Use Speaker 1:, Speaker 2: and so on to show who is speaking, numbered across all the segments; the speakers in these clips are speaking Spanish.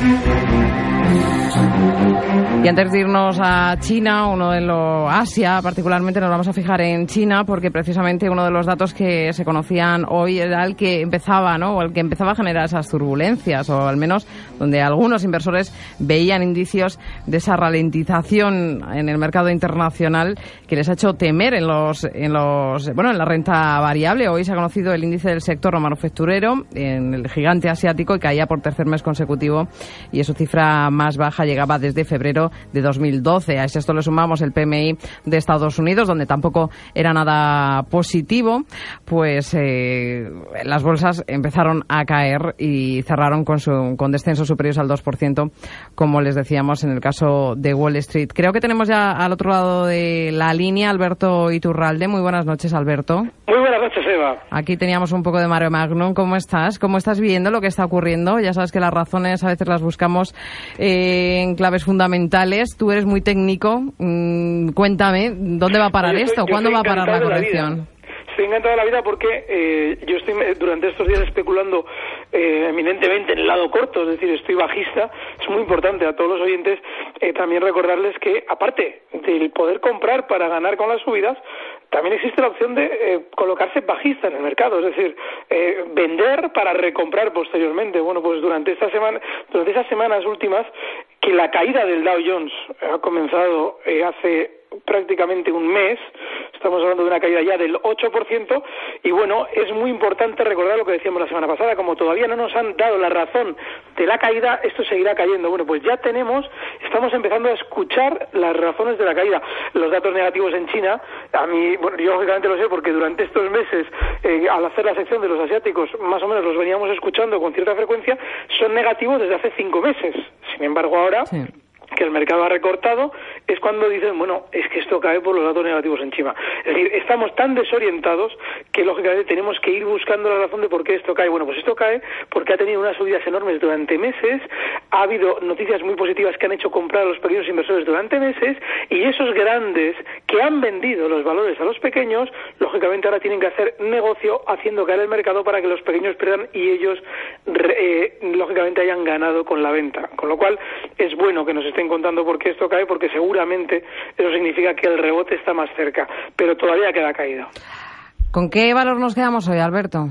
Speaker 1: Thank you.
Speaker 2: Y antes de irnos a China, uno de los Asia, particularmente nos vamos a fijar en China porque precisamente uno de los datos que se conocían hoy era el que empezaba, ¿no? O el que empezaba a generar esas turbulencias o al menos donde algunos inversores veían indicios de esa ralentización en el mercado internacional que les ha hecho temer en los en los bueno, en la renta variable. Hoy se ha conocido el índice del sector manufacturero en el gigante asiático y caía por tercer mes consecutivo y su cifra más baja llegaba desde febrero de 2012. A esto le sumamos el PMI de Estados Unidos, donde tampoco era nada positivo, pues eh, las bolsas empezaron a caer y cerraron con, su, con descensos superiores al 2%, como les decíamos en el caso de Wall Street. Creo que tenemos ya al otro lado de la línea Alberto Iturralde. Muy buenas noches, Alberto.
Speaker 3: Muy buenas noches, Eva.
Speaker 2: Aquí teníamos un poco de Mario Magnum. ¿Cómo estás? ¿Cómo estás viendo lo que está ocurriendo? Ya sabes que las razones a veces las buscamos eh, en claves fundamentales. Tú eres muy técnico. Mm, cuéntame, ¿dónde va a parar esto? ¿Cuándo va a parar la corrección?
Speaker 3: Estoy encantado de la vida porque eh, yo estoy eh, durante estos días especulando eh, eminentemente en el lado corto, es decir, estoy bajista. Es muy importante a todos los oyentes eh, también recordarles que, aparte del poder comprar para ganar con las subidas, también existe la opción de eh, colocarse bajista en el mercado, es decir, eh, vender para recomprar posteriormente. Bueno, pues durante esta semana, durante esas semanas últimas, que la caída del Dow Jones ha comenzado eh, hace prácticamente un mes, estamos hablando de una caída ya del 8%, y bueno, es muy importante recordar lo que decíamos la semana pasada, como todavía no nos han dado la razón de la caída, esto seguirá cayendo. Bueno, pues ya tenemos, estamos empezando a escuchar las razones de la caída. Los datos negativos en China, a mí, bueno, yo lógicamente lo sé porque durante estos meses, eh, al hacer la sección de los asiáticos, más o menos los veníamos escuchando con cierta frecuencia, son negativos desde hace cinco meses. Sin embargo, ahora
Speaker 2: Sí.
Speaker 3: que el mercado ha recortado, es cuando dicen, bueno, es que esto cae por los datos negativos en China. Es decir, estamos tan desorientados que lógicamente tenemos que ir buscando la razón de por qué esto cae. Bueno, pues esto cae porque ha tenido unas subidas enormes durante meses, ha habido noticias muy positivas que han hecho comprar a los pequeños inversores durante meses y esos grandes que han vendido los valores a los pequeños, lógicamente ahora tienen que hacer negocio haciendo caer el mercado para que los pequeños pierdan y ellos eh, lógicamente hayan ganado con la venta. Con lo cual es bueno que nos estén contando por qué esto cae porque seguramente eso significa que el rebote está más cerca, pero todavía queda caída.
Speaker 2: ¿Con qué valor nos quedamos hoy, Alberto?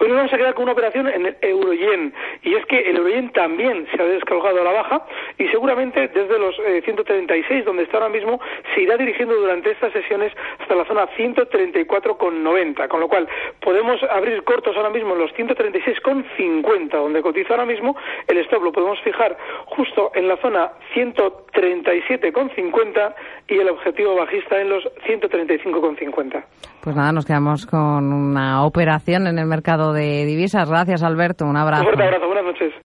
Speaker 3: Hoy nos vamos a quedar con una operación en el euro-yen y es que el euro-yen también se ha descolgado a la baja y seguramente desde los eh, 136 donde está ahora mismo se irá dirigiendo durante estas sesiones hasta la zona 134,90 con lo cual podemos abrir cortos ahora mismo en los 136,50 donde cotiza ahora mismo el stop lo podemos fijar justo en la zona 137,50 y el objetivo bajista en los 135,50.
Speaker 2: Pues nada, nos quedamos con una operación en el mercado de divisas. Gracias, Alberto. Un
Speaker 3: Un
Speaker 2: abrazo.
Speaker 3: fuerte abrazo, buenas noches.